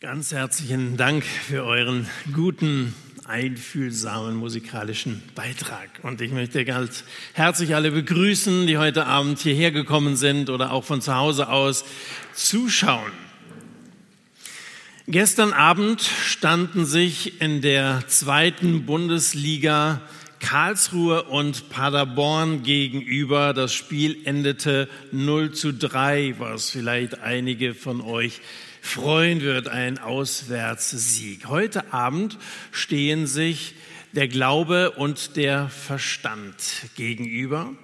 Ganz herzlichen Dank für euren guten, einfühlsamen musikalischen Beitrag. Und ich möchte ganz herzlich alle begrüßen, die heute Abend hierher gekommen sind oder auch von zu Hause aus zuschauen. Gestern Abend standen sich in der zweiten Bundesliga Karlsruhe und Paderborn gegenüber. Das Spiel endete 0 zu 3, was vielleicht einige von euch freuen wird, ein Auswärtssieg. Heute Abend stehen sich der Glaube und der Verstand gegenüber.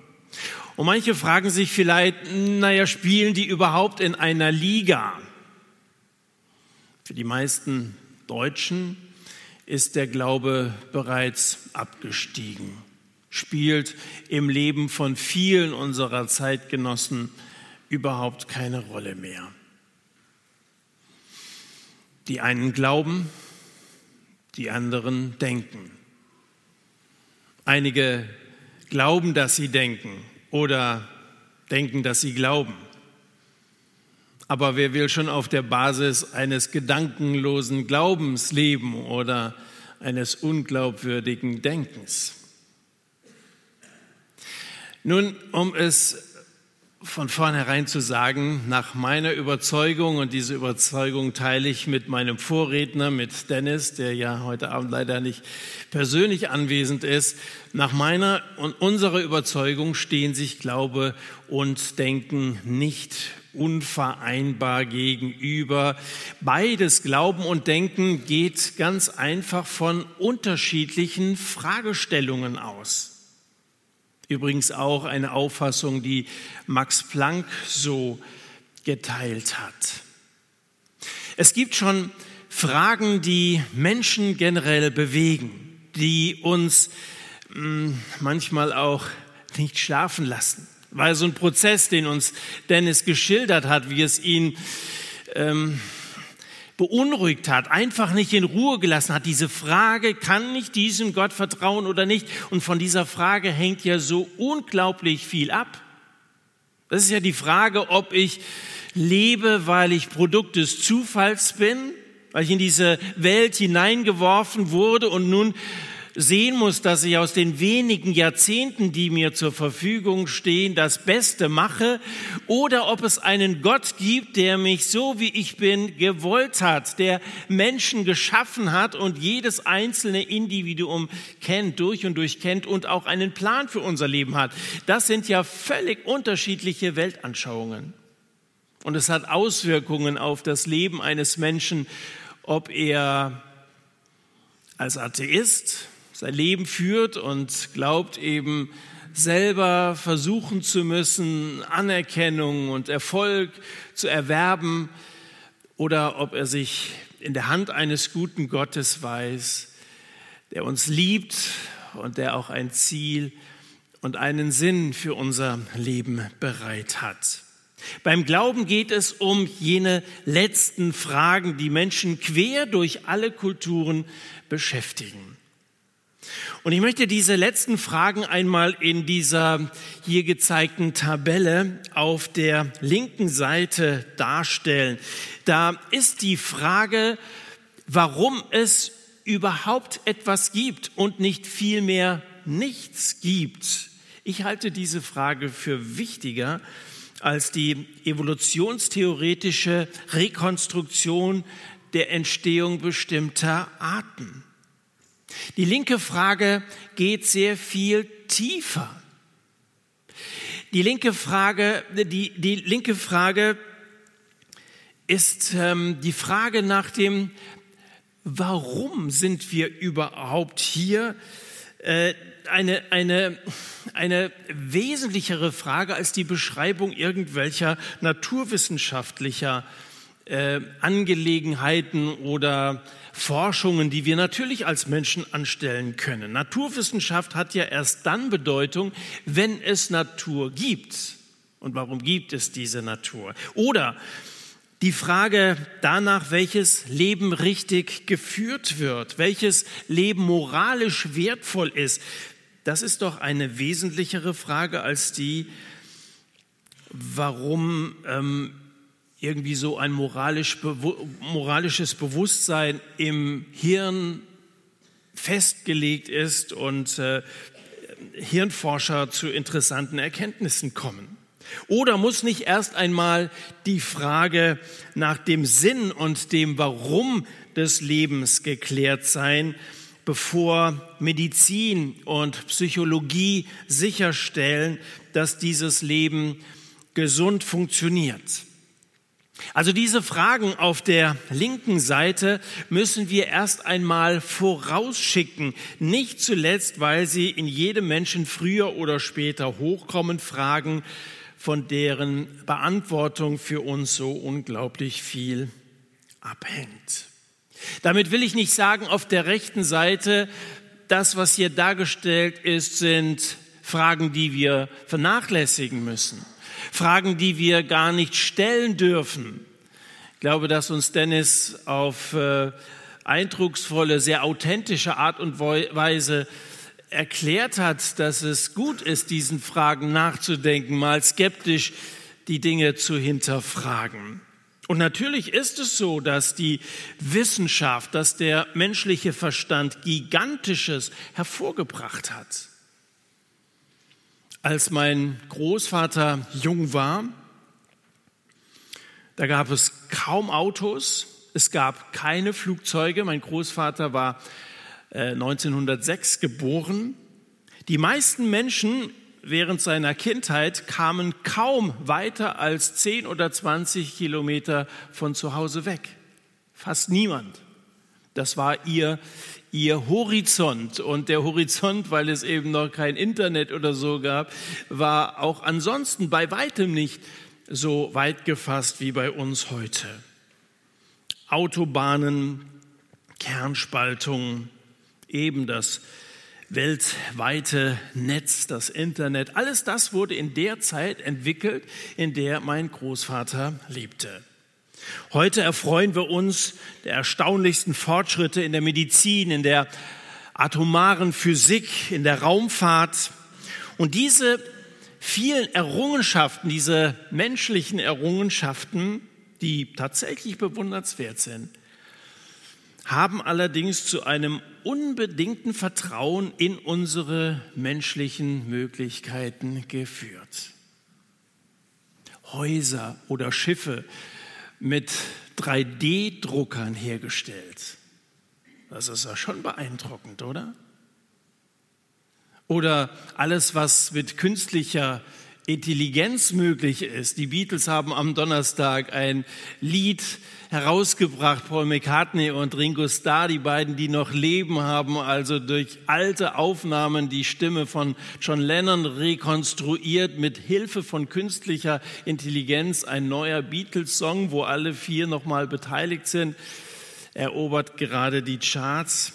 Und manche fragen sich vielleicht, naja, spielen die überhaupt in einer Liga? Für die meisten Deutschen ist der Glaube bereits abgestiegen, spielt im Leben von vielen unserer Zeitgenossen überhaupt keine Rolle mehr. Die einen glauben, die anderen denken. Einige glauben, dass sie denken oder denken, dass sie glauben. Aber wer will schon auf der Basis eines gedankenlosen Glaubens leben oder eines unglaubwürdigen Denkens? Nun, um es von vornherein zu sagen, nach meiner Überzeugung, und diese Überzeugung teile ich mit meinem Vorredner, mit Dennis, der ja heute Abend leider nicht persönlich anwesend ist, nach meiner und unserer Überzeugung stehen sich Glaube und Denken nicht unvereinbar gegenüber. Beides Glauben und Denken geht ganz einfach von unterschiedlichen Fragestellungen aus. Übrigens auch eine Auffassung, die Max Planck so geteilt hat. Es gibt schon Fragen, die Menschen generell bewegen, die uns hm, manchmal auch nicht schlafen lassen. Weil so ein Prozess, den uns Dennis geschildert hat, wie es ihn ähm, beunruhigt hat, einfach nicht in Ruhe gelassen hat. Diese Frage, kann ich diesem Gott vertrauen oder nicht? Und von dieser Frage hängt ja so unglaublich viel ab. Das ist ja die Frage, ob ich lebe, weil ich Produkt des Zufalls bin, weil ich in diese Welt hineingeworfen wurde und nun sehen muss, dass ich aus den wenigen Jahrzehnten, die mir zur Verfügung stehen, das Beste mache, oder ob es einen Gott gibt, der mich so wie ich bin gewollt hat, der Menschen geschaffen hat und jedes einzelne Individuum kennt, durch und durch kennt und auch einen Plan für unser Leben hat. Das sind ja völlig unterschiedliche Weltanschauungen. Und es hat Auswirkungen auf das Leben eines Menschen, ob er als Atheist sein Leben führt und glaubt eben selber versuchen zu müssen, Anerkennung und Erfolg zu erwerben oder ob er sich in der Hand eines guten Gottes weiß, der uns liebt und der auch ein Ziel und einen Sinn für unser Leben bereit hat. Beim Glauben geht es um jene letzten Fragen, die Menschen quer durch alle Kulturen beschäftigen. Und ich möchte diese letzten Fragen einmal in dieser hier gezeigten Tabelle auf der linken Seite darstellen. Da ist die Frage, warum es überhaupt etwas gibt und nicht vielmehr nichts gibt. Ich halte diese Frage für wichtiger als die evolutionstheoretische Rekonstruktion der Entstehung bestimmter Arten. Die linke Frage geht sehr viel tiefer. Die linke Frage, die, die linke Frage ist ähm, die Frage nach dem, warum sind wir überhaupt hier? Äh, eine, eine, eine wesentlichere Frage als die Beschreibung irgendwelcher naturwissenschaftlicher äh, Angelegenheiten oder Forschungen, die wir natürlich als Menschen anstellen können. Naturwissenschaft hat ja erst dann Bedeutung, wenn es Natur gibt. Und warum gibt es diese Natur? Oder die Frage danach, welches Leben richtig geführt wird, welches Leben moralisch wertvoll ist, das ist doch eine wesentlichere Frage als die, warum ähm, irgendwie so ein moralisch, moralisches Bewusstsein im Hirn festgelegt ist und äh, Hirnforscher zu interessanten Erkenntnissen kommen. Oder muss nicht erst einmal die Frage nach dem Sinn und dem Warum des Lebens geklärt sein, bevor Medizin und Psychologie sicherstellen, dass dieses Leben gesund funktioniert? Also diese Fragen auf der linken Seite müssen wir erst einmal vorausschicken, nicht zuletzt, weil sie in jedem Menschen früher oder später hochkommen, Fragen, von deren Beantwortung für uns so unglaublich viel abhängt. Damit will ich nicht sagen, auf der rechten Seite, das, was hier dargestellt ist, sind Fragen, die wir vernachlässigen müssen. Fragen, die wir gar nicht stellen dürfen. Ich glaube, dass uns Dennis auf äh, eindrucksvolle, sehr authentische Art und Weise erklärt hat, dass es gut ist, diesen Fragen nachzudenken, mal skeptisch die Dinge zu hinterfragen. Und natürlich ist es so, dass die Wissenschaft, dass der menschliche Verstand gigantisches hervorgebracht hat. Als mein Großvater jung war, da gab es kaum Autos, es gab keine Flugzeuge. Mein Großvater war 1906 äh, geboren. Die meisten Menschen während seiner Kindheit kamen kaum weiter als 10 oder 20 Kilometer von zu Hause weg. Fast niemand. Das war ihr, ihr Horizont. Und der Horizont, weil es eben noch kein Internet oder so gab, war auch ansonsten bei weitem nicht so weit gefasst wie bei uns heute. Autobahnen, Kernspaltung, eben das weltweite Netz, das Internet, alles das wurde in der Zeit entwickelt, in der mein Großvater lebte. Heute erfreuen wir uns der erstaunlichsten Fortschritte in der Medizin, in der atomaren Physik, in der Raumfahrt. Und diese vielen Errungenschaften, diese menschlichen Errungenschaften, die tatsächlich bewundernswert sind, haben allerdings zu einem unbedingten Vertrauen in unsere menschlichen Möglichkeiten geführt. Häuser oder Schiffe mit 3D-Druckern hergestellt. Das ist ja schon beeindruckend, oder? Oder alles, was mit künstlicher Intelligenz möglich ist. Die Beatles haben am Donnerstag ein Lied herausgebracht, Paul McCartney und Ringo Starr, die beiden, die noch leben, haben also durch alte Aufnahmen die Stimme von John Lennon rekonstruiert mit Hilfe von künstlicher Intelligenz. Ein neuer Beatles-Song, wo alle vier nochmal beteiligt sind, erobert gerade die Charts.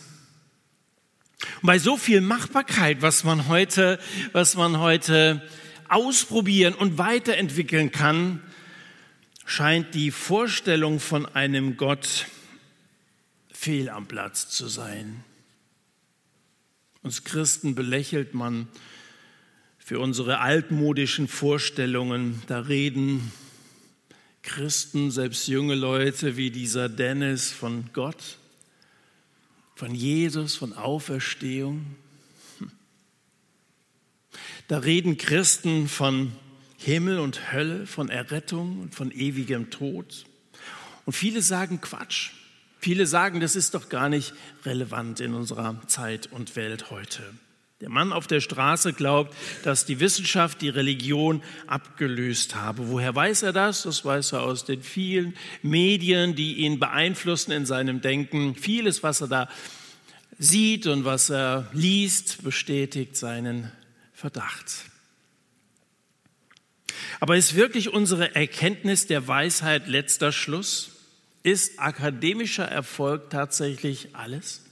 Und bei so viel Machbarkeit, was man heute, was man heute ausprobieren und weiterentwickeln kann, scheint die Vorstellung von einem Gott fehl am Platz zu sein. Uns Christen belächelt man für unsere altmodischen Vorstellungen. Da reden Christen, selbst junge Leute wie dieser Dennis von Gott, von Jesus, von Auferstehung. Da reden Christen von Himmel und Hölle, von Errettung und von ewigem Tod. Und viele sagen Quatsch. Viele sagen, das ist doch gar nicht relevant in unserer Zeit und Welt heute. Der Mann auf der Straße glaubt, dass die Wissenschaft die Religion abgelöst habe. Woher weiß er das? Das weiß er aus den vielen Medien, die ihn beeinflussen in seinem Denken. Vieles, was er da sieht und was er liest, bestätigt seinen Verdacht. Aber ist wirklich unsere Erkenntnis der Weisheit letzter Schluss? Ist akademischer Erfolg tatsächlich alles?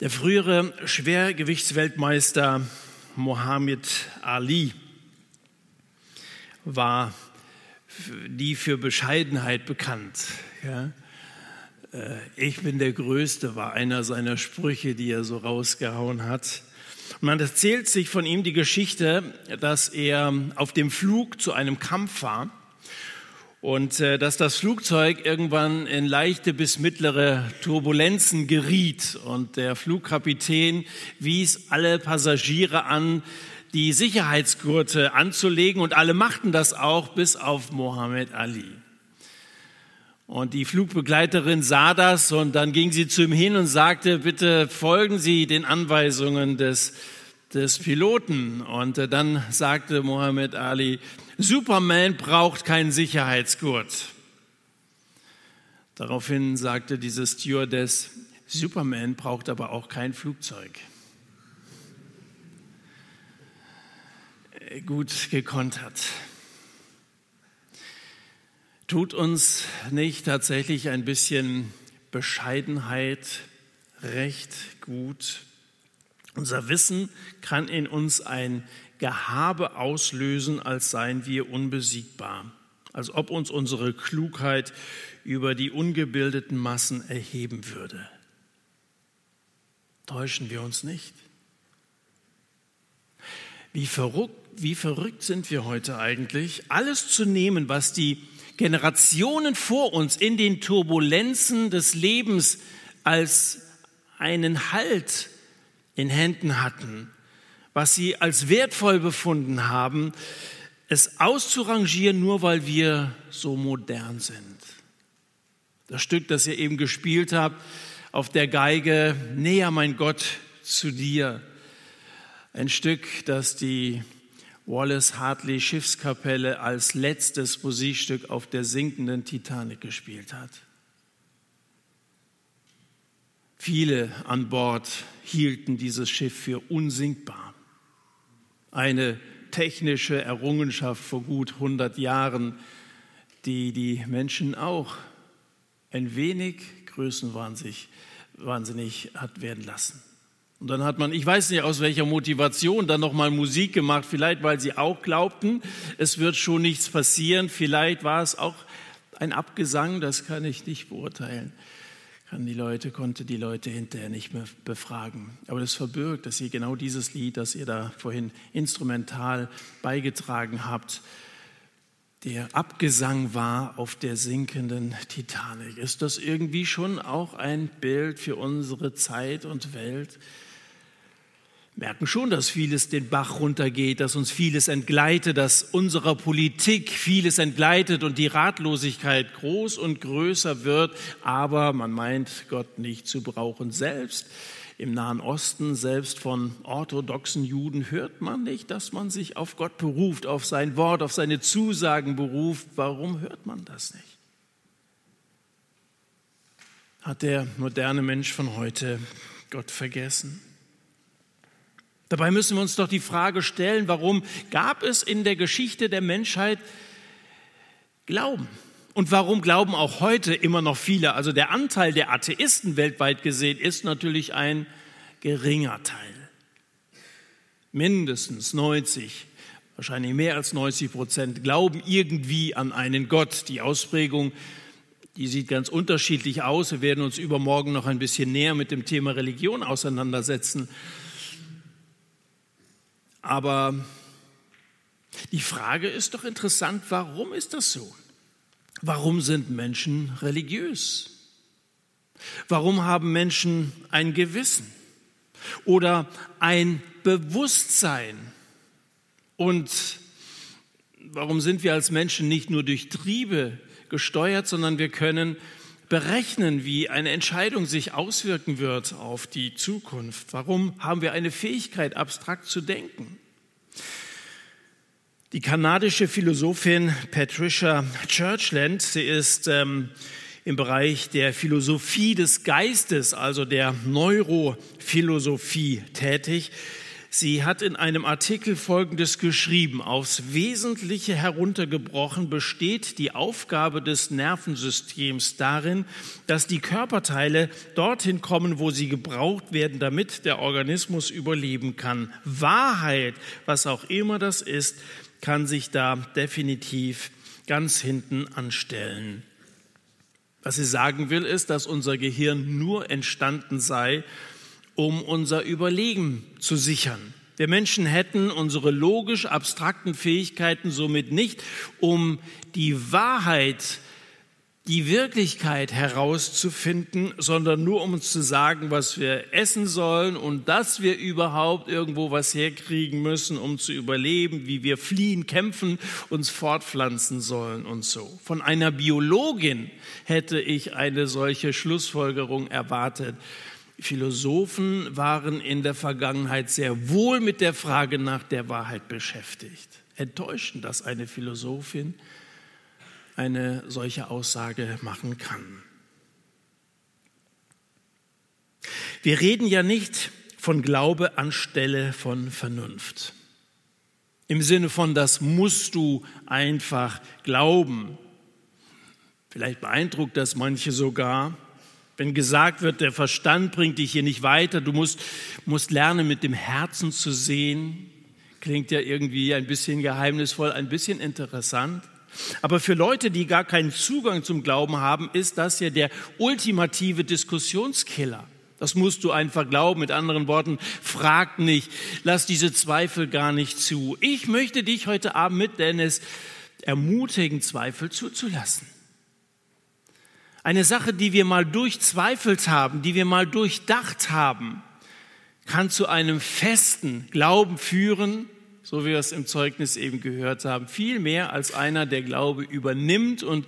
Der frühere Schwergewichtsweltmeister Mohammed Ali war die für Bescheidenheit bekannt. Ja? Äh, ich bin der Größte war einer seiner Sprüche, die er so rausgehauen hat. Und man erzählt sich von ihm die Geschichte, dass er auf dem Flug zu einem Kampf war und äh, dass das Flugzeug irgendwann in leichte bis mittlere Turbulenzen geriet und der Flugkapitän wies alle Passagiere an, die Sicherheitsgurte anzulegen und alle machten das auch bis auf Mohammed Ali. Und die Flugbegleiterin sah das und dann ging sie zu ihm hin und sagte, bitte folgen Sie den Anweisungen des, des Piloten. Und äh, dann sagte Mohammed Ali, Superman braucht keinen Sicherheitsgurt. Daraufhin sagte diese Stewardess, Superman braucht aber auch kein Flugzeug. Äh, gut gekontert. Tut uns nicht tatsächlich ein bisschen Bescheidenheit recht gut? Unser Wissen kann in uns ein Gehabe auslösen, als seien wir unbesiegbar, als ob uns unsere Klugheit über die ungebildeten Massen erheben würde. Täuschen wir uns nicht? Wie verrückt, wie verrückt sind wir heute eigentlich, alles zu nehmen, was die Generationen vor uns in den Turbulenzen des Lebens als einen Halt in Händen hatten was sie als wertvoll befunden haben, es auszurangieren, nur weil wir so modern sind. Das Stück, das ihr eben gespielt habt, auf der Geige, näher mein Gott zu dir. Ein Stück, das die Wallace Hartley Schiffskapelle als letztes Musikstück auf der sinkenden Titanic gespielt hat. Viele an Bord hielten dieses Schiff für unsinkbar eine technische Errungenschaft vor gut 100 Jahren, die die Menschen auch ein wenig größenwahnsinnig wahnsinnig hat werden lassen. Und dann hat man, ich weiß nicht aus welcher Motivation, dann nochmal Musik gemacht, vielleicht weil sie auch glaubten, es wird schon nichts passieren, vielleicht war es auch ein Abgesang, das kann ich nicht beurteilen kann die Leute, konnte die Leute hinterher nicht mehr befragen. Aber das verbirgt, dass ihr genau dieses Lied, das ihr da vorhin instrumental beigetragen habt, der Abgesang war auf der sinkenden Titanic. Ist das irgendwie schon auch ein Bild für unsere Zeit und Welt? Merken schon, dass vieles den Bach runtergeht, dass uns vieles entgleitet, dass unserer Politik vieles entgleitet und die Ratlosigkeit groß und größer wird, aber man meint Gott nicht zu brauchen. Selbst im Nahen Osten, selbst von orthodoxen Juden hört man nicht, dass man sich auf Gott beruft, auf sein Wort, auf seine Zusagen beruft. Warum hört man das nicht? Hat der moderne Mensch von heute Gott vergessen? Dabei müssen wir uns doch die Frage stellen, warum gab es in der Geschichte der Menschheit Glauben? Und warum glauben auch heute immer noch viele? Also der Anteil der Atheisten weltweit gesehen ist natürlich ein geringer Teil. Mindestens 90, wahrscheinlich mehr als 90 Prozent glauben irgendwie an einen Gott. Die Ausprägung, die sieht ganz unterschiedlich aus. Wir werden uns übermorgen noch ein bisschen näher mit dem Thema Religion auseinandersetzen. Aber die Frage ist doch interessant, warum ist das so? Warum sind Menschen religiös? Warum haben Menschen ein Gewissen oder ein Bewusstsein? Und warum sind wir als Menschen nicht nur durch Triebe gesteuert, sondern wir können berechnen, wie eine Entscheidung sich auswirken wird auf die Zukunft? Warum haben wir eine Fähigkeit, abstrakt zu denken? Die kanadische Philosophin Patricia Churchland, sie ist ähm, im Bereich der Philosophie des Geistes, also der Neurophilosophie tätig. Sie hat in einem Artikel Folgendes geschrieben. Aufs Wesentliche heruntergebrochen besteht die Aufgabe des Nervensystems darin, dass die Körperteile dorthin kommen, wo sie gebraucht werden, damit der Organismus überleben kann. Wahrheit, was auch immer das ist, kann sich da definitiv ganz hinten anstellen. Was sie sagen will, ist, dass unser Gehirn nur entstanden sei, um unser Überleben zu sichern. Wir Menschen hätten unsere logisch abstrakten Fähigkeiten somit nicht, um die Wahrheit die Wirklichkeit herauszufinden, sondern nur um uns zu sagen, was wir essen sollen und dass wir überhaupt irgendwo was herkriegen müssen, um zu überleben, wie wir fliehen, kämpfen, uns fortpflanzen sollen und so. Von einer Biologin hätte ich eine solche Schlussfolgerung erwartet. Philosophen waren in der Vergangenheit sehr wohl mit der Frage nach der Wahrheit beschäftigt. Enttäuschend, dass eine Philosophin eine solche Aussage machen kann. Wir reden ja nicht von Glaube anstelle von Vernunft. Im Sinne von, das musst du einfach glauben. Vielleicht beeindruckt das manche sogar, wenn gesagt wird, der Verstand bringt dich hier nicht weiter, du musst, musst lernen, mit dem Herzen zu sehen. Klingt ja irgendwie ein bisschen geheimnisvoll, ein bisschen interessant. Aber für Leute, die gar keinen Zugang zum Glauben haben, ist das ja der ultimative Diskussionskiller. Das musst du einfach glauben. Mit anderen Worten, frag nicht, lass diese Zweifel gar nicht zu. Ich möchte dich heute Abend mit Dennis ermutigen, Zweifel zuzulassen. Eine Sache, die wir mal durchzweifelt haben, die wir mal durchdacht haben, kann zu einem festen Glauben führen, so wie wir es im Zeugnis eben gehört haben, viel mehr als einer, der Glaube übernimmt und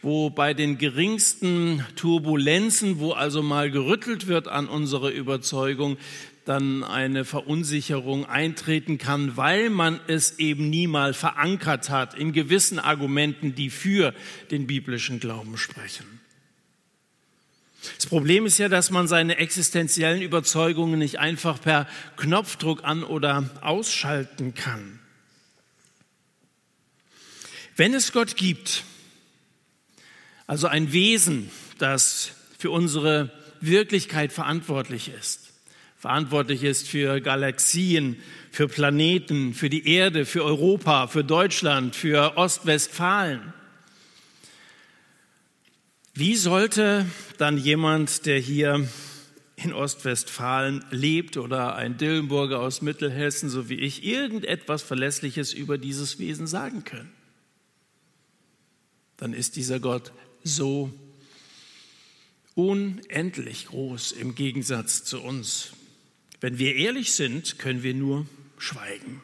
wo bei den geringsten Turbulenzen, wo also mal gerüttelt wird an unserer Überzeugung, dann eine Verunsicherung eintreten kann, weil man es eben nie mal verankert hat in gewissen Argumenten, die für den biblischen Glauben sprechen. Das Problem ist ja, dass man seine existenziellen Überzeugungen nicht einfach per Knopfdruck an oder ausschalten kann. Wenn es Gott gibt, also ein Wesen, das für unsere Wirklichkeit verantwortlich ist, verantwortlich ist für Galaxien, für Planeten, für die Erde, für Europa, für Deutschland, für Ostwestfalen, wie sollte dann jemand, der hier in Ostwestfalen lebt oder ein Dillenburger aus Mittelhessen, so wie ich, irgendetwas Verlässliches über dieses Wesen sagen können? Dann ist dieser Gott so unendlich groß im Gegensatz zu uns. Wenn wir ehrlich sind, können wir nur schweigen.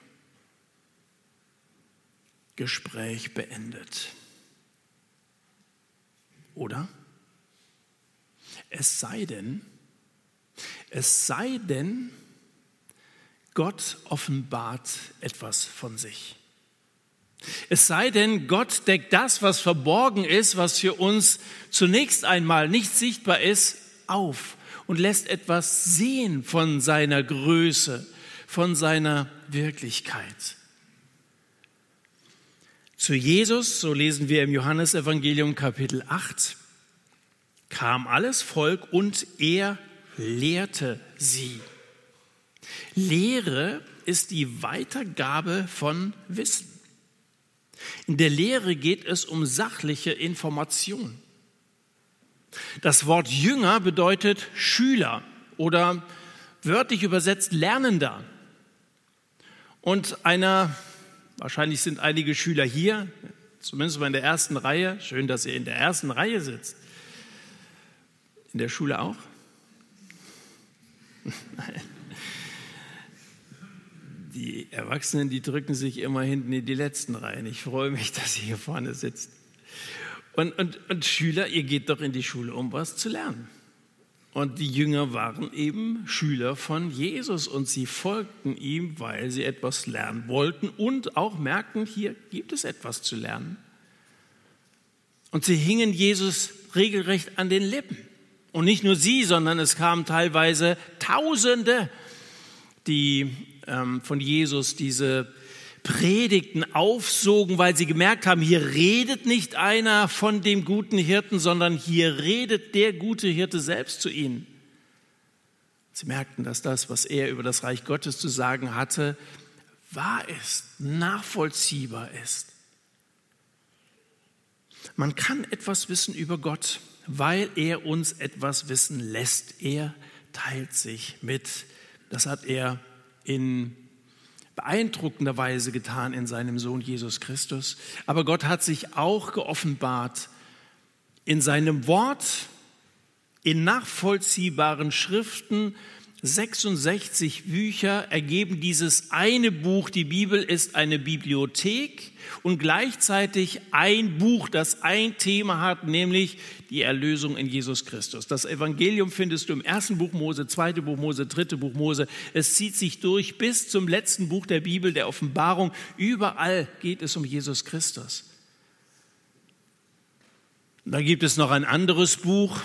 Gespräch beendet. Oder? Es sei denn, es sei denn, Gott offenbart etwas von sich. Es sei denn, Gott deckt das, was verborgen ist, was für uns zunächst einmal nicht sichtbar ist, auf und lässt etwas sehen von seiner Größe, von seiner Wirklichkeit. Zu Jesus, so lesen wir im Johannesevangelium Kapitel 8, kam alles Volk und er lehrte sie. Lehre ist die Weitergabe von Wissen. In der Lehre geht es um sachliche Information. Das Wort Jünger bedeutet Schüler oder wörtlich übersetzt Lernender. Und einer Wahrscheinlich sind einige Schüler hier, zumindest mal in der ersten Reihe. Schön, dass ihr in der ersten Reihe sitzt. In der Schule auch? Nein. Die Erwachsenen, die drücken sich immer hinten in die letzten Reihen. Ich freue mich, dass ihr hier vorne sitzt. Und, und, und Schüler, ihr geht doch in die Schule, um was zu lernen. Und die Jünger waren eben Schüler von Jesus und sie folgten ihm, weil sie etwas lernen wollten und auch merkten, hier gibt es etwas zu lernen. Und sie hingen Jesus regelrecht an den Lippen. Und nicht nur sie, sondern es kamen teilweise Tausende, die ähm, von Jesus diese Predigten aufsogen, weil sie gemerkt haben, hier redet nicht einer von dem guten Hirten, sondern hier redet der gute Hirte selbst zu ihnen. Sie merkten, dass das, was er über das Reich Gottes zu sagen hatte, wahr ist, nachvollziehbar ist. Man kann etwas wissen über Gott, weil er uns etwas wissen lässt. Er teilt sich mit. Das hat er in beeindruckender Weise getan in seinem Sohn Jesus Christus. Aber Gott hat sich auch geoffenbart in seinem Wort, in nachvollziehbaren Schriften 66 Bücher ergeben dieses eine Buch. Die Bibel ist eine Bibliothek und gleichzeitig ein Buch, das ein Thema hat, nämlich die Erlösung in Jesus Christus. Das Evangelium findest du im ersten Buch Mose, zweite Buch Mose, dritte Buch Mose. Es zieht sich durch bis zum letzten Buch der Bibel, der Offenbarung. Überall geht es um Jesus Christus. Da gibt es noch ein anderes Buch,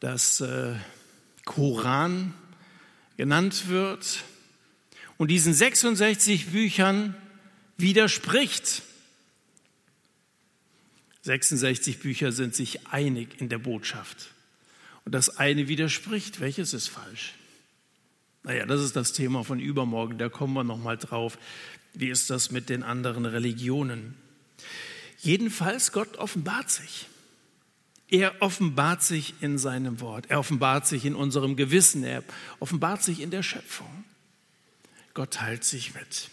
das äh, Koran genannt wird und diesen 66 Büchern widerspricht. 66 Bücher sind sich einig in der Botschaft. Und das eine widerspricht. Welches ist falsch? Naja, das ist das Thema von übermorgen. Da kommen wir nochmal drauf. Wie ist das mit den anderen Religionen? Jedenfalls, Gott offenbart sich. Er offenbart sich in seinem Wort. Er offenbart sich in unserem Gewissen. Er offenbart sich in der Schöpfung. Gott teilt sich mit.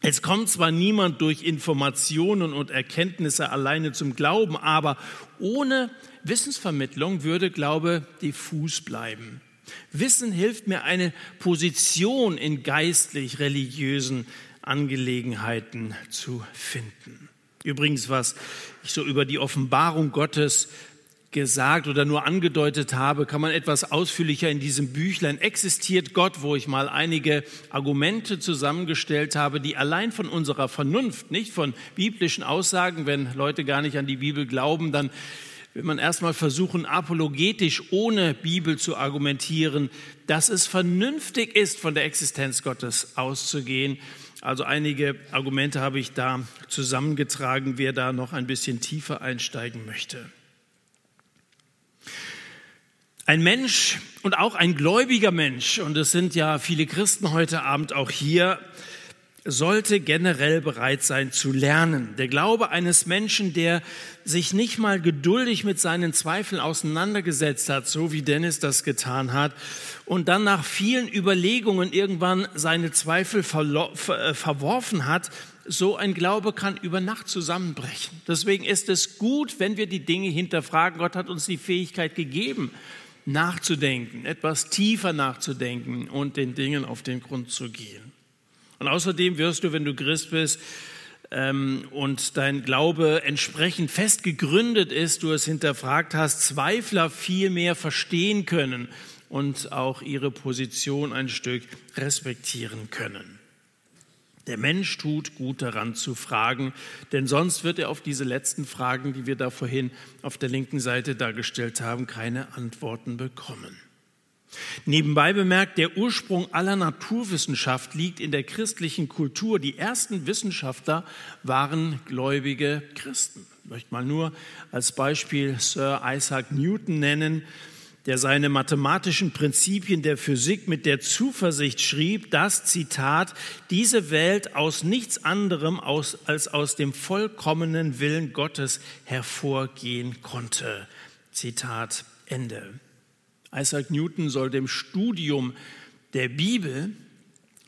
Es kommt zwar niemand durch Informationen und Erkenntnisse alleine zum Glauben, aber ohne Wissensvermittlung würde Glaube diffus bleiben. Wissen hilft mir, eine Position in geistlich-religiösen Angelegenheiten zu finden. Übrigens, was ich so über die Offenbarung Gottes gesagt oder nur angedeutet habe, kann man etwas ausführlicher in diesem Büchlein. Existiert Gott, wo ich mal einige Argumente zusammengestellt habe, die allein von unserer Vernunft, nicht von biblischen Aussagen, wenn Leute gar nicht an die Bibel glauben, dann will man erstmal versuchen, apologetisch ohne Bibel zu argumentieren, dass es vernünftig ist, von der Existenz Gottes auszugehen also einige Argumente habe ich da zusammengetragen, wer da noch ein bisschen tiefer einsteigen möchte. Ein Mensch und auch ein gläubiger Mensch, und es sind ja viele Christen heute Abend auch hier, sollte generell bereit sein zu lernen. Der Glaube eines Menschen, der sich nicht mal geduldig mit seinen Zweifeln auseinandergesetzt hat, so wie Dennis das getan hat, und dann nach vielen Überlegungen irgendwann seine Zweifel äh, verworfen hat, so ein Glaube kann über Nacht zusammenbrechen. Deswegen ist es gut, wenn wir die Dinge hinterfragen. Gott hat uns die Fähigkeit gegeben, nachzudenken, etwas tiefer nachzudenken und den Dingen auf den Grund zu gehen. Und außerdem wirst du, wenn du Christ bist ähm, und dein Glaube entsprechend fest gegründet ist, du es hinterfragt hast, Zweifler viel mehr verstehen können und auch ihre Position ein Stück respektieren können. Der Mensch tut gut daran zu fragen, denn sonst wird er auf diese letzten Fragen, die wir da vorhin auf der linken Seite dargestellt haben, keine Antworten bekommen. Nebenbei bemerkt, der Ursprung aller Naturwissenschaft liegt in der christlichen Kultur. Die ersten Wissenschaftler waren gläubige Christen. Ich möchte mal nur als Beispiel Sir Isaac Newton nennen, der seine mathematischen Prinzipien der Physik mit der Zuversicht schrieb, dass, Zitat, diese Welt aus nichts anderem als aus dem vollkommenen Willen Gottes hervorgehen konnte. Zitat Ende. Isaac Newton soll dem Studium der Bibel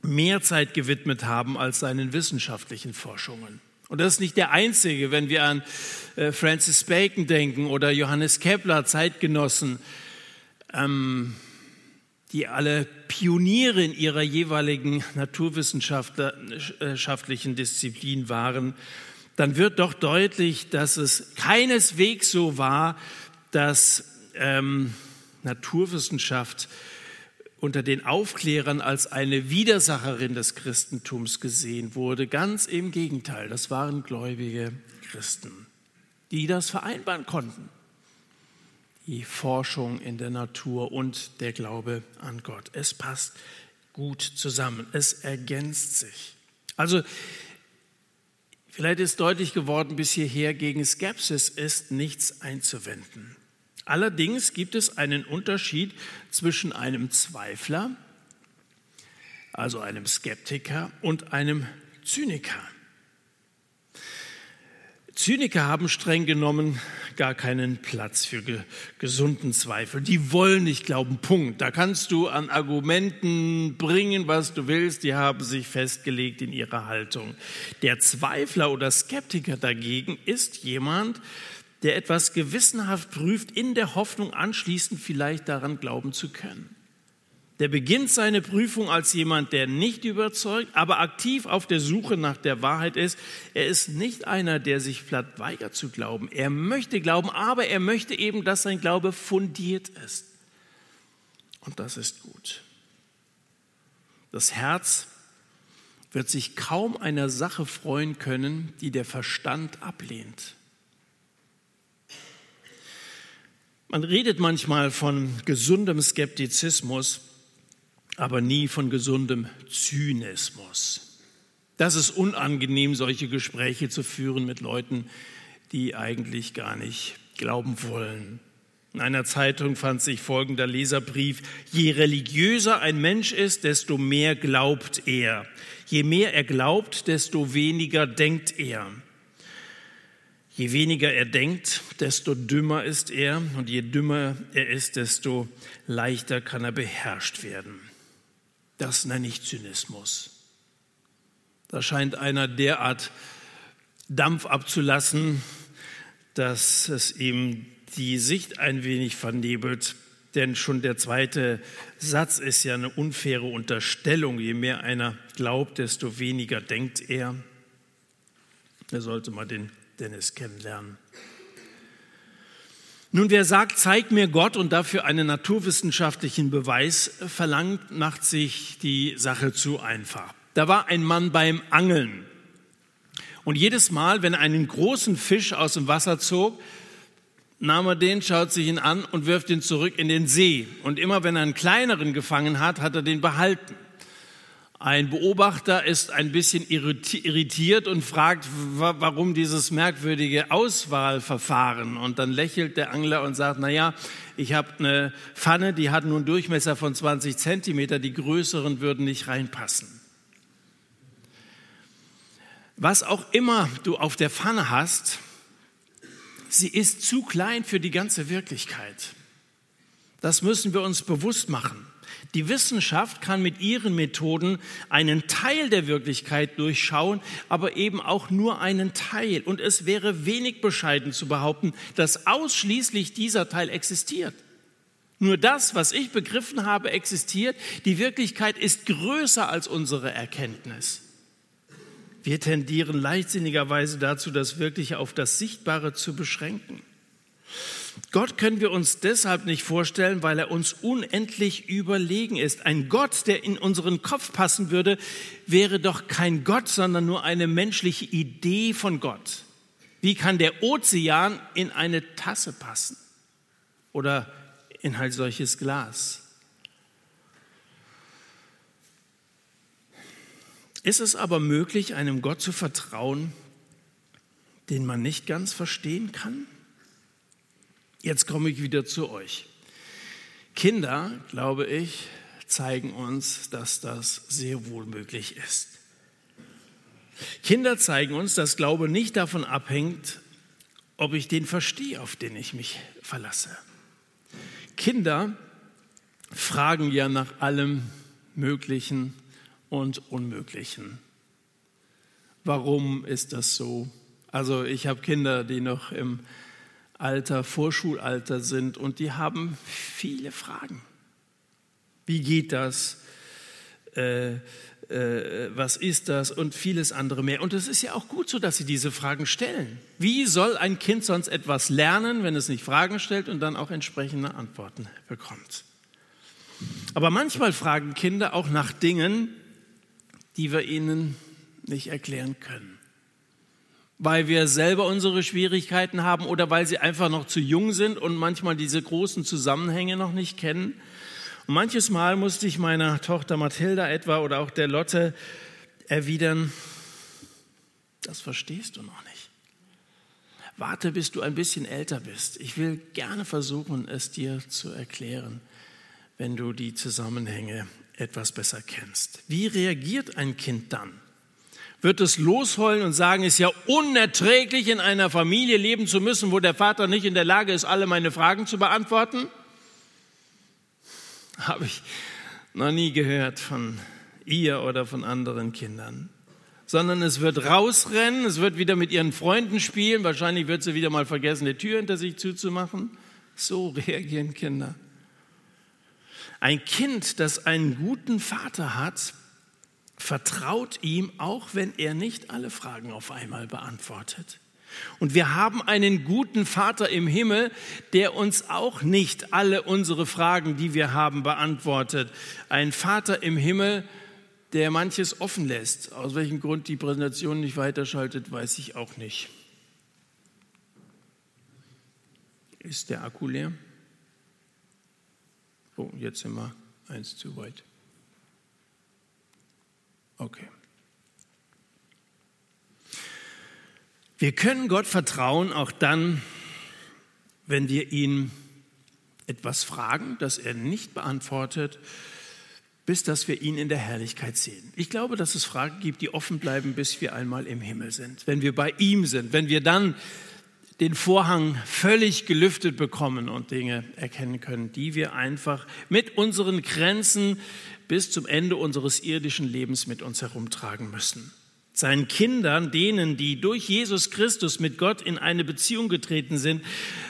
mehr Zeit gewidmet haben als seinen wissenschaftlichen Forschungen. Und das ist nicht der einzige, wenn wir an äh, Francis Bacon denken oder Johannes Kepler, Zeitgenossen, ähm, die alle Pioniere in ihrer jeweiligen naturwissenschaftlichen Disziplin waren, dann wird doch deutlich, dass es keineswegs so war, dass ähm, Naturwissenschaft unter den Aufklärern als eine Widersacherin des Christentums gesehen wurde. Ganz im Gegenteil, das waren gläubige Christen, die das vereinbaren konnten. Die Forschung in der Natur und der Glaube an Gott. Es passt gut zusammen, es ergänzt sich. Also vielleicht ist deutlich geworden bis hierher, gegen Skepsis ist nichts einzuwenden. Allerdings gibt es einen Unterschied zwischen einem Zweifler, also einem Skeptiker, und einem Zyniker. Zyniker haben streng genommen gar keinen Platz für ge gesunden Zweifel. Die wollen nicht glauben, Punkt. Da kannst du an Argumenten bringen, was du willst. Die haben sich festgelegt in ihrer Haltung. Der Zweifler oder Skeptiker dagegen ist jemand, der etwas gewissenhaft prüft, in der Hoffnung anschließend vielleicht daran glauben zu können. Der beginnt seine Prüfung als jemand, der nicht überzeugt, aber aktiv auf der Suche nach der Wahrheit ist. Er ist nicht einer, der sich platt weigert zu glauben. Er möchte glauben, aber er möchte eben, dass sein Glaube fundiert ist. Und das ist gut. Das Herz wird sich kaum einer Sache freuen können, die der Verstand ablehnt. Man redet manchmal von gesundem Skeptizismus aber nie von gesundem Zynismus. Das ist unangenehm, solche Gespräche zu führen mit Leuten, die eigentlich gar nicht glauben wollen. In einer Zeitung fand sich folgender Leserbrief, je religiöser ein Mensch ist, desto mehr glaubt er. Je mehr er glaubt, desto weniger denkt er. Je weniger er denkt, desto dümmer ist er und je dümmer er ist, desto leichter kann er beherrscht werden. Das nenne ich Zynismus. Da scheint einer derart Dampf abzulassen, dass es ihm die Sicht ein wenig vernebelt. Denn schon der zweite Satz ist ja eine unfaire Unterstellung. Je mehr einer glaubt, desto weniger denkt er. Er sollte mal den Dennis kennenlernen. Nun, wer sagt, zeig mir Gott und dafür einen naturwissenschaftlichen Beweis verlangt, macht sich die Sache zu einfach. Da war ein Mann beim Angeln. Und jedes Mal, wenn er einen großen Fisch aus dem Wasser zog, nahm er den, schaut sich ihn an und wirft ihn zurück in den See. Und immer wenn er einen kleineren gefangen hat, hat er den behalten. Ein Beobachter ist ein bisschen irritiert und fragt, warum dieses merkwürdige Auswahlverfahren. Und dann lächelt der Angler und sagt, na ja, ich habe eine Pfanne, die hat einen Durchmesser von 20 Zentimeter, die größeren würden nicht reinpassen. Was auch immer du auf der Pfanne hast, sie ist zu klein für die ganze Wirklichkeit. Das müssen wir uns bewusst machen. Die Wissenschaft kann mit ihren Methoden einen Teil der Wirklichkeit durchschauen, aber eben auch nur einen Teil. Und es wäre wenig bescheiden zu behaupten, dass ausschließlich dieser Teil existiert. Nur das, was ich begriffen habe, existiert. Die Wirklichkeit ist größer als unsere Erkenntnis. Wir tendieren leichtsinnigerweise dazu, das Wirkliche auf das Sichtbare zu beschränken. Gott können wir uns deshalb nicht vorstellen, weil er uns unendlich überlegen ist. Ein Gott, der in unseren Kopf passen würde, wäre doch kein Gott, sondern nur eine menschliche Idee von Gott. Wie kann der Ozean in eine Tasse passen oder in halt solches Glas? Ist es aber möglich, einem Gott zu vertrauen, den man nicht ganz verstehen kann? Jetzt komme ich wieder zu euch. Kinder, glaube ich, zeigen uns, dass das sehr wohl möglich ist. Kinder zeigen uns, dass Glaube nicht davon abhängt, ob ich den verstehe, auf den ich mich verlasse. Kinder fragen ja nach allem Möglichen und Unmöglichen. Warum ist das so? Also ich habe Kinder, die noch im Alter, Vorschulalter sind und die haben viele Fragen. Wie geht das? Äh, äh, was ist das? Und vieles andere mehr. Und es ist ja auch gut so, dass sie diese Fragen stellen. Wie soll ein Kind sonst etwas lernen, wenn es nicht Fragen stellt und dann auch entsprechende Antworten bekommt? Aber manchmal fragen Kinder auch nach Dingen, die wir ihnen nicht erklären können weil wir selber unsere Schwierigkeiten haben oder weil sie einfach noch zu jung sind und manchmal diese großen Zusammenhänge noch nicht kennen. Und manches Mal musste ich meiner Tochter Mathilda etwa oder auch der Lotte erwidern, das verstehst du noch nicht. Warte, bis du ein bisschen älter bist. Ich will gerne versuchen, es dir zu erklären, wenn du die Zusammenhänge etwas besser kennst. Wie reagiert ein Kind dann? Wird es losheulen und sagen, es ist ja unerträglich, in einer Familie leben zu müssen, wo der Vater nicht in der Lage ist, alle meine Fragen zu beantworten? Habe ich noch nie gehört von ihr oder von anderen Kindern. Sondern es wird rausrennen, es wird wieder mit ihren Freunden spielen, wahrscheinlich wird sie wieder mal vergessen, die Tür hinter sich zuzumachen. So reagieren Kinder. Ein Kind, das einen guten Vater hat, vertraut ihm, auch wenn er nicht alle Fragen auf einmal beantwortet. Und wir haben einen guten Vater im Himmel, der uns auch nicht alle unsere Fragen, die wir haben, beantwortet. Ein Vater im Himmel, der manches offen lässt. Aus welchem Grund die Präsentation nicht weiterschaltet, weiß ich auch nicht. Ist der Akku leer? Oh, jetzt sind wir eins zu weit. Okay. Wir können Gott vertrauen auch dann, wenn wir ihn etwas fragen, das er nicht beantwortet, bis dass wir ihn in der Herrlichkeit sehen. Ich glaube, dass es Fragen gibt, die offen bleiben, bis wir einmal im Himmel sind, wenn wir bei ihm sind, wenn wir dann den Vorhang völlig gelüftet bekommen und Dinge erkennen können, die wir einfach mit unseren Grenzen bis zum Ende unseres irdischen Lebens mit uns herumtragen müssen seinen Kindern, denen, die durch Jesus Christus mit Gott in eine Beziehung getreten sind,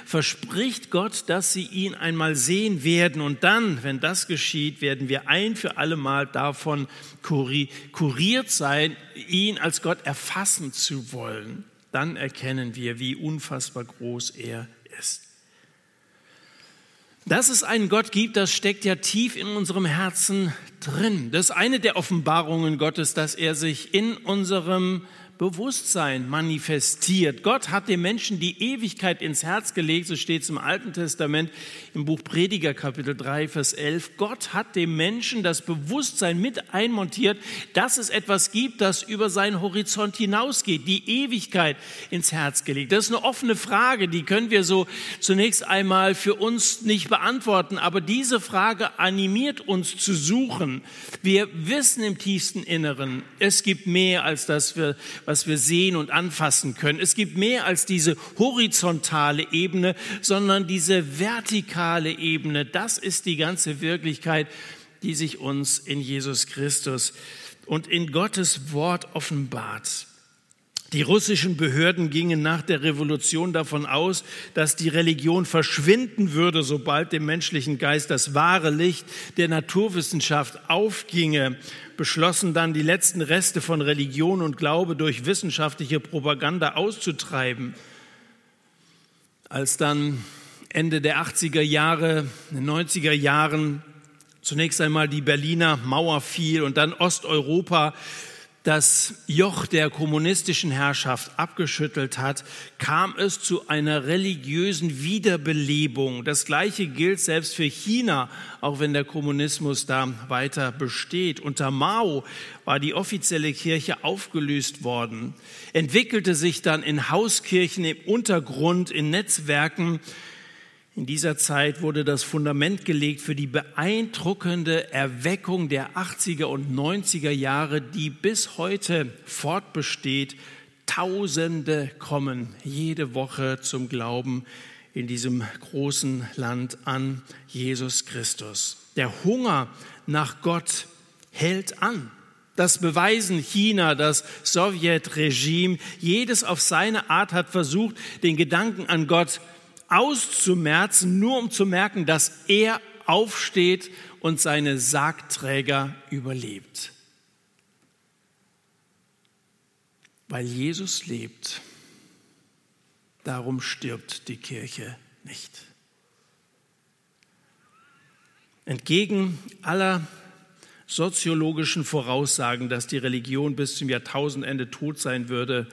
verspricht Gott, dass sie ihn einmal sehen werden. Und dann, wenn das geschieht, werden wir ein für alle Mal davon kuriert sein, ihn als Gott erfassen zu wollen. Dann erkennen wir, wie unfassbar groß er ist. Dass es einen Gott gibt, das steckt ja tief in unserem Herzen drin. Das ist eine der Offenbarungen Gottes, dass er sich in unserem Bewusstsein manifestiert. Gott hat dem Menschen die Ewigkeit ins Herz gelegt, so steht es im Alten Testament im Buch Prediger Kapitel 3, Vers 11. Gott hat dem Menschen das Bewusstsein mit einmontiert, dass es etwas gibt, das über seinen Horizont hinausgeht, die Ewigkeit ins Herz gelegt. Das ist eine offene Frage, die können wir so zunächst einmal für uns nicht beantworten, aber diese Frage animiert uns zu suchen. Wir wissen im tiefsten Inneren, es gibt mehr als das, was was wir sehen und anfassen können. Es gibt mehr als diese horizontale Ebene, sondern diese vertikale Ebene. Das ist die ganze Wirklichkeit, die sich uns in Jesus Christus und in Gottes Wort offenbart. Die russischen Behörden gingen nach der Revolution davon aus, dass die Religion verschwinden würde, sobald dem menschlichen Geist das wahre Licht der Naturwissenschaft aufginge, beschlossen dann die letzten Reste von Religion und Glaube durch wissenschaftliche Propaganda auszutreiben. Als dann Ende der 80er Jahre, in den 90er Jahren zunächst einmal die Berliner Mauer fiel und dann Osteuropa das Joch der kommunistischen Herrschaft abgeschüttelt hat, kam es zu einer religiösen Wiederbelebung. Das Gleiche gilt selbst für China, auch wenn der Kommunismus da weiter besteht. Unter Mao war die offizielle Kirche aufgelöst worden, entwickelte sich dann in Hauskirchen im Untergrund, in Netzwerken, in dieser Zeit wurde das Fundament gelegt für die beeindruckende Erweckung der 80er und 90er Jahre, die bis heute fortbesteht. Tausende kommen jede Woche zum Glauben in diesem großen Land an Jesus Christus. Der Hunger nach Gott hält an. Das beweisen China, das Sowjetregime. Jedes auf seine Art hat versucht, den Gedanken an Gott auszumerzen, nur um zu merken, dass er aufsteht und seine Sargträger überlebt. Weil Jesus lebt, darum stirbt die Kirche nicht. Entgegen aller soziologischen Voraussagen, dass die Religion bis zum Jahrtausendende tot sein würde,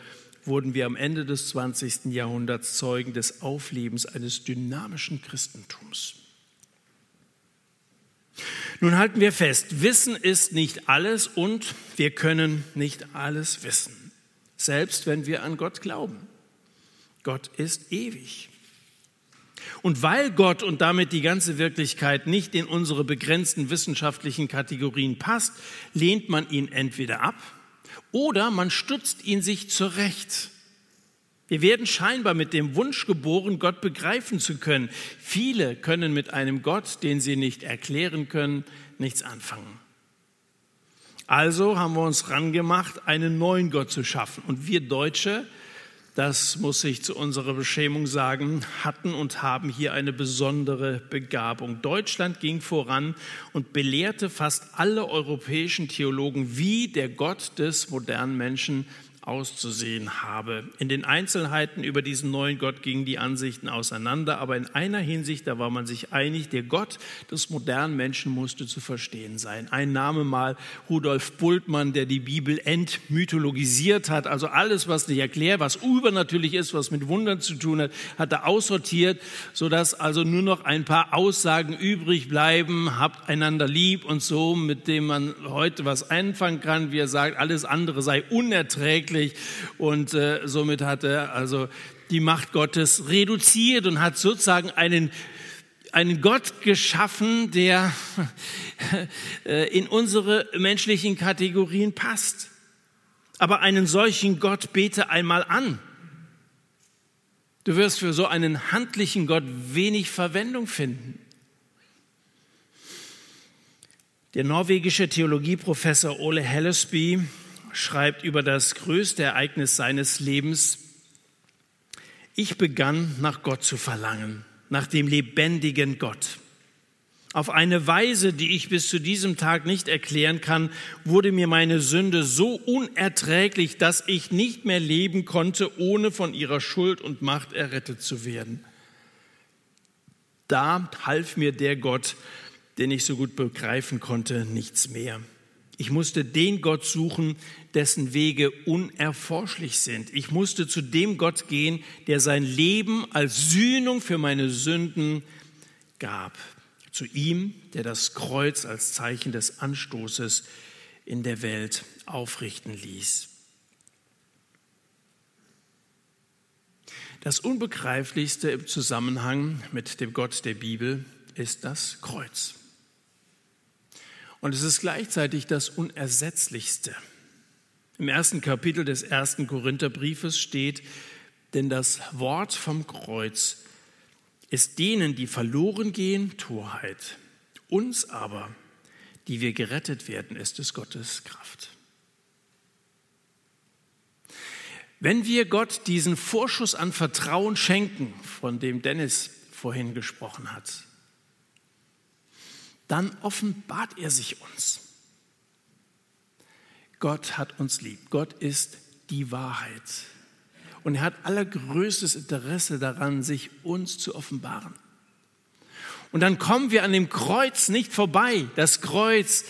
wurden wir am Ende des 20. Jahrhunderts Zeugen des Auflebens eines dynamischen Christentums. Nun halten wir fest, Wissen ist nicht alles und wir können nicht alles wissen, selbst wenn wir an Gott glauben. Gott ist ewig. Und weil Gott und damit die ganze Wirklichkeit nicht in unsere begrenzten wissenschaftlichen Kategorien passt, lehnt man ihn entweder ab Oder man stutzt ihn sich zurecht. Wir werden scheinbar mit dem Wunsch geboren, Gott begreifen zu können. Viele können mit einem Gott, den sie nicht erklären können, nichts anfangen. Also haben wir uns rangemacht, einen neuen Gott zu schaffen. Und wir Deutsche, das muss ich zu unserer Beschämung sagen, hatten und haben hier eine besondere Begabung. Deutschland ging voran und belehrte fast alle europäischen Theologen, wie der Gott des modernen Menschen auszusehen habe. In den Einzelheiten über diesen neuen Gott gingen die Ansichten auseinander, aber in einer Hinsicht, da war man sich einig, der Gott des modernen Menschen musste zu verstehen sein. Ein Name mal Rudolf Bultmann, der die Bibel entmythologisiert hat, also alles, was nicht erklärt, was übernatürlich ist, was mit Wundern zu tun hat, hat er aussortiert, sodass also nur noch ein paar Aussagen übrig bleiben, habt einander lieb und so, mit dem man heute was einfangen kann, wie er sagt, alles andere sei unerträglich wirklich. Und äh, somit hat er also die Macht Gottes reduziert und hat sozusagen einen einen Gott geschaffen, der äh, in unsere menschlichen Kategorien passt. Aber einen solchen Gott bete einmal an. Du wirst für so einen handlichen Gott wenig Verwendung finden. Der norwegische Theologieprofessor Ole Hellesby schreibt über das größte Ereignis seines Lebens, ich begann nach Gott zu verlangen, nach dem lebendigen Gott. Auf eine Weise, die ich bis zu diesem Tag nicht erklären kann, wurde mir meine Sünde so unerträglich, dass ich nicht mehr leben konnte, ohne von ihrer Schuld und Macht errettet zu werden. Da half mir der Gott, den ich so gut begreifen konnte, nichts mehr. Ich musste den Gott suchen, dessen Wege unerforschlich sind. Ich musste zu dem Gott gehen, der sein Leben als Sühnung für meine Sünden gab. Zu ihm, der das Kreuz als Zeichen des Anstoßes in der Welt aufrichten ließ. Das Unbegreiflichste im Zusammenhang mit dem Gott der Bibel ist das Kreuz. Und es ist gleichzeitig das Unersetzlichste. Im ersten Kapitel des ersten Korintherbriefes steht, denn das Wort vom Kreuz ist denen, die verloren gehen, Torheit. Uns aber, die wir gerettet werden, ist es Gottes Kraft. Wenn wir Gott diesen Vorschuss an Vertrauen schenken, von dem Dennis vorhin gesprochen hat, dann offenbart er sich uns. Gott hat uns lieb. Gott ist die Wahrheit. Und er hat allergrößtes Interesse daran, sich uns zu offenbaren. Und dann kommen wir an dem Kreuz nicht vorbei. Das Kreuz,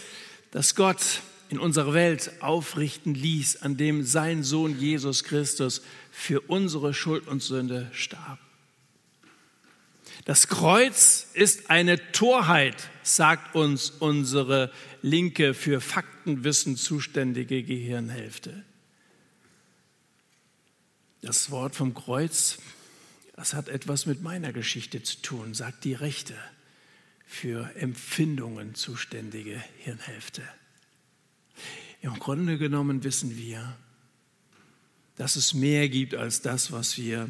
das Gott in unserer Welt aufrichten ließ, an dem sein Sohn Jesus Christus für unsere Schuld und Sünde starb. Das Kreuz ist eine Torheit, sagt uns unsere linke, für Faktenwissen zuständige Gehirnhälfte. Das Wort vom Kreuz, das hat etwas mit meiner Geschichte zu tun, sagt die rechte, für Empfindungen zuständige Hirnhälfte. Im Grunde genommen wissen wir, dass es mehr gibt als das, was wir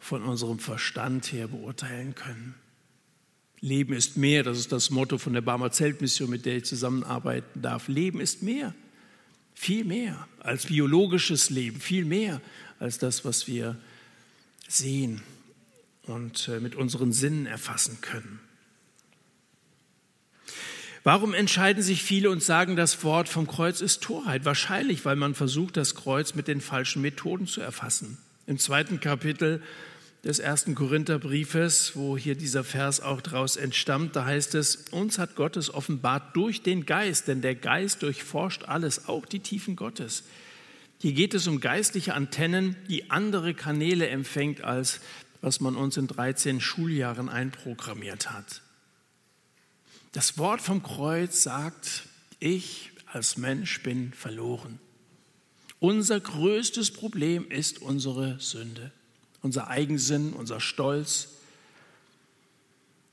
von unserem Verstand her beurteilen können. Leben ist mehr, das ist das Motto von der Barmer Zeltmission, mit der ich zusammenarbeiten darf. Leben ist mehr, viel mehr als biologisches Leben, viel mehr als das, was wir sehen und äh, mit unseren Sinnen erfassen können. Warum entscheiden sich viele und sagen, das Wort vom Kreuz ist Torheit? Wahrscheinlich, weil man versucht, das Kreuz mit den falschen Methoden zu erfassen. Im zweiten Kapitel des ersten Korintherbriefes, wo hier dieser Vers auch daraus entstammt, da heißt es, uns hat Gottes offenbart durch den Geist, denn der Geist durchforscht alles, auch die Tiefen Gottes. Hier geht es um geistliche Antennen, die andere Kanäle empfängt, als was man uns in 13 Schuljahren einprogrammiert hat. Das Wort vom Kreuz sagt, ich als Mensch bin verloren. Unser größtes Problem ist unsere Sünde unser Eigensinn, unser Stolz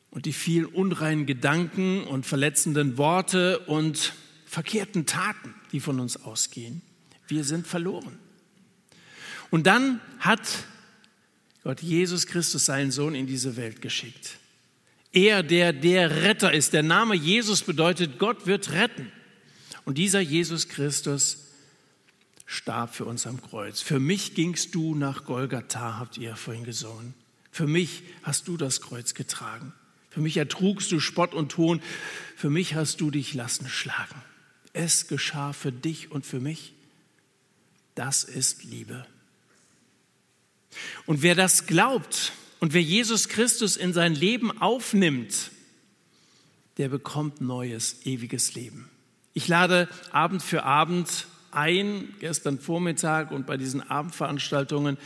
und die vielen unreinen Gedanken und verletzenden Worte und verkehrten Taten, die von uns ausgehen. Wir sind verloren. Und dann hat Gott Jesus Christus, seinen Sohn, in diese Welt geschickt. Er, der der Retter ist. Der Name Jesus bedeutet, Gott wird retten. Und dieser Jesus Christus starb für uns am Kreuz. Für mich gingst du nach Golgatha, habt ihr vorhin gesungen. Für mich hast du das Kreuz getragen. Für mich ertrugst du Spott und Ton. Für mich hast du dich lassen schlagen. Es geschah für dich und für mich. Das ist Liebe. Und wer das glaubt und wer Jesus Christus in sein Leben aufnimmt, der bekommt neues, ewiges Leben. Ich lade Abend für Abend ein, gestern Vormittag und bei diesen Abendveranstaltungen,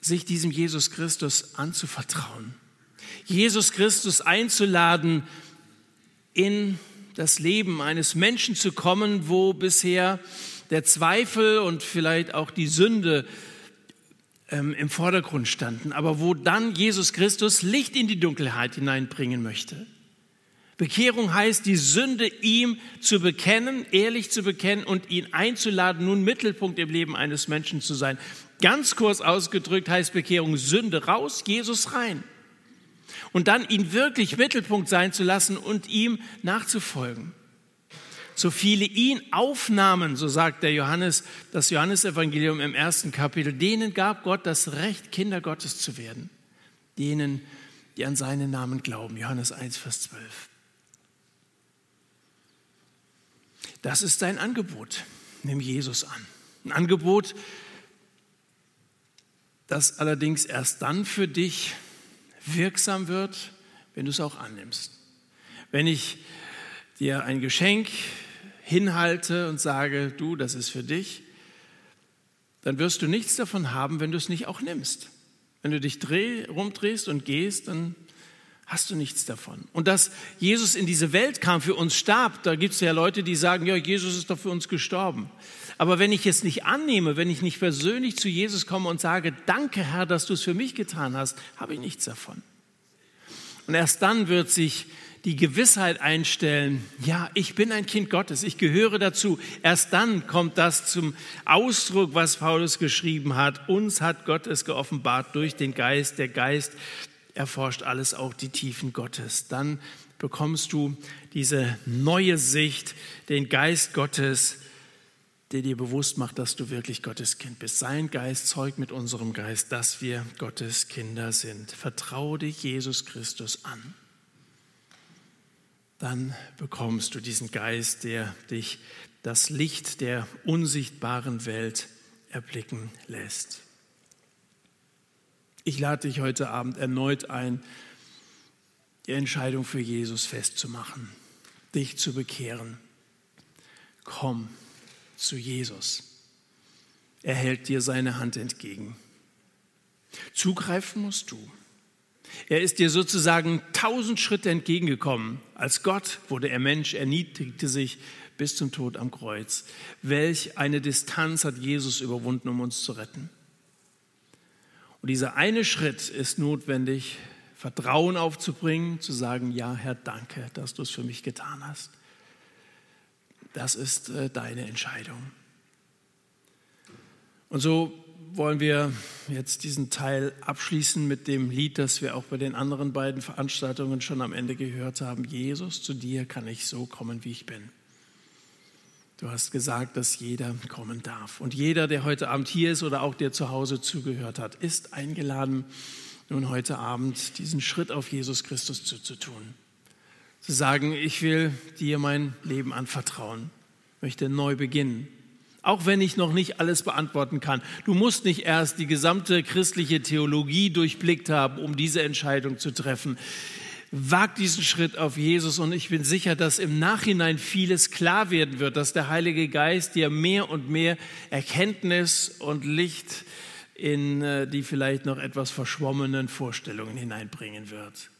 sich diesem Jesus Christus anzuvertrauen. Jesus Christus einzuladen, in das Leben eines Menschen zu kommen, wo bisher der Zweifel und vielleicht auch die Sünde ähm, im Vordergrund standen, aber wo dann Jesus Christus Licht in die Dunkelheit hineinbringen möchte. Bekehrung heißt, die Sünde ihm zu bekennen, ehrlich zu bekennen und ihn einzuladen, nun Mittelpunkt im Leben eines Menschen zu sein. Ganz kurz ausgedrückt heißt Bekehrung Sünde raus, Jesus rein. Und dann ihn wirklich Mittelpunkt sein zu lassen und ihm nachzufolgen. So viele ihn aufnahmen, so sagt der Johannes, das Johannesevangelium im ersten Kapitel, denen gab Gott das Recht, Kinder Gottes zu werden. Denen, die an seinen Namen glauben. Johannes 1, Vers 12. Das ist sein Angebot. Nimm Jesus an. Ein Angebot, das allerdings erst dann für dich wirksam wird, wenn du es auch annimmst. Wenn ich dir ein Geschenk hinhalte und sage, du, das ist für dich, dann wirst du nichts davon haben, wenn du es nicht auch nimmst. Wenn du dich dreh, rumdrehst und gehst, dann hast du nichts davon. Und dass Jesus in diese Welt kam, für uns starb, da gibt es ja Leute, die sagen, ja, Jesus ist doch für uns gestorben. Aber wenn ich es nicht annehme, wenn ich nicht persönlich zu Jesus komme und sage, danke Herr, dass du es für mich getan hast, habe ich nichts davon. Und erst dann wird sich die Gewissheit einstellen, ja, ich bin ein Kind Gottes, ich gehöre dazu. Erst dann kommt das zum Ausdruck, was Paulus geschrieben hat. Uns hat Gott es geoffenbart durch den Geist. Der Geist erforscht alles, auch die Tiefen Gottes. Dann bekommst du diese neue Sicht, den Geist Gottes, der dir bewusst macht, dass du wirklich Gottes Kind bist. Sein Geist zeugt mit unserem Geist, dass wir Gottes Kinder sind. Vertraue dich Jesus Christus an. Dann bekommst du diesen Geist, der dich das Licht der unsichtbaren Welt erblicken lässt. Ich lade dich heute Abend erneut ein, die Entscheidung für Jesus festzumachen, dich zu bekehren. Komm zu Jesus. Er hält dir seine Hand entgegen. Zugreifen musst du. Er ist dir sozusagen tausend Schritte entgegengekommen. Als Gott wurde er Mensch, erniedrigte sich bis zum Tod am Kreuz. Welch eine Distanz hat Jesus überwunden, um uns zu retten. Und dieser eine Schritt ist notwendig, Vertrauen aufzubringen, zu sagen, ja Herr, danke, dass du es für mich getan hast. Das ist äh, deine Entscheidung. Und so wollen wir jetzt diesen Teil abschließen mit dem Lied, das wir auch bei den anderen beiden Veranstaltungen schon am Ende gehört haben. Jesus, zu dir kann ich so kommen, wie ich bin. Du hast gesagt, dass jeder kommen darf. Und jeder, der heute Abend hier ist oder auch der zu Hause zugehört hat, ist eingeladen, nun heute Abend diesen Schritt auf Jesus Christus zuzutun. Zu sagen, ich will dir mein Leben anvertrauen, möchte neu beginnen. Auch wenn ich noch nicht alles beantworten kann. Du musst nicht erst die gesamte christliche Theologie durchblickt haben, um diese Entscheidung zu treffen. Wag diesen Schritt auf Jesus und ich bin sicher, dass im Nachhinein vieles klar werden wird, dass der Heilige Geist dir mehr und mehr Erkenntnis und Licht in äh, die vielleicht noch etwas verschwommenen Vorstellungen hineinbringen wird.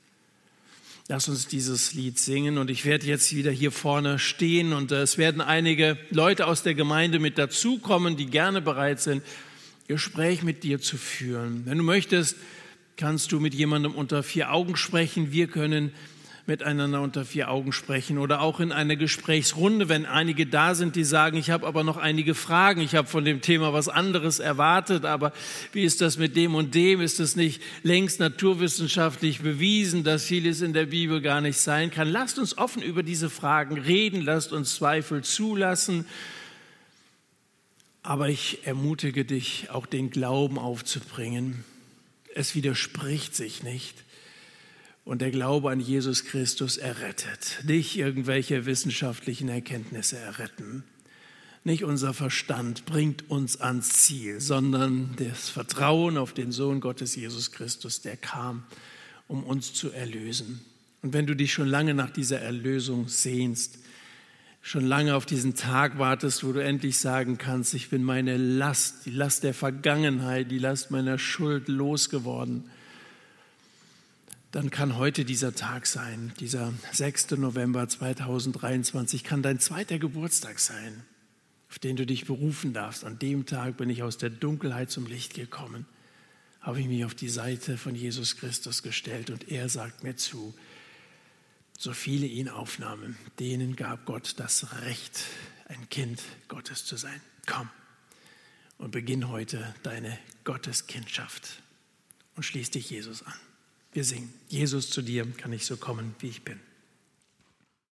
Lass uns dieses Lied singen und ich werde jetzt wieder hier vorne stehen und äh, es werden einige Leute aus der Gemeinde mit dazukommen, die gerne bereit sind, Gespräch mit dir zu führen. Wenn du möchtest, kannst du mit jemandem unter vier Augen sprechen. Wir können miteinander unter vier Augen sprechen oder auch in einer Gesprächsrunde, wenn einige da sind, die sagen, ich habe aber noch einige Fragen, ich habe von dem Thema was anderes erwartet, aber wie ist das mit dem und dem? Ist es nicht längst naturwissenschaftlich bewiesen, dass vieles in der Bibel gar nicht sein kann? Lasst uns offen über diese Fragen reden, lasst uns Zweifel zulassen. Aber ich ermutige dich, auch den Glauben aufzubringen. Es widerspricht sich nicht. Und der Glaube an Jesus Christus errettet. Nicht irgendwelche wissenschaftlichen Erkenntnisse erretten. Nicht unser Verstand bringt uns ans Ziel, sondern das Vertrauen auf den Sohn Gottes Jesus Christus, der kam, um uns zu erlösen. Und wenn du dich schon lange nach dieser Erlösung sehnst, schon lange auf diesen Tag wartest, wo du endlich sagen kannst, ich bin meine Last, die Last der Vergangenheit, die Last meiner Schuld losgeworden, dann kann heute dieser Tag sein, dieser 6. November 2023, kann dein zweiter Geburtstag sein, auf den du dich berufen darfst. An dem Tag bin ich aus der Dunkelheit zum Licht gekommen, habe ich mich auf die Seite von Jesus Christus gestellt und er sagt mir zu, so viele ihn aufnahmen, denen gab Gott das Recht, ein Kind Gottes zu sein. Komm und beginn heute deine Gotteskindschaft und schließ dich Jesus an. Wir singen. Jesus zu dir kann ich so kommen, wie ich bin.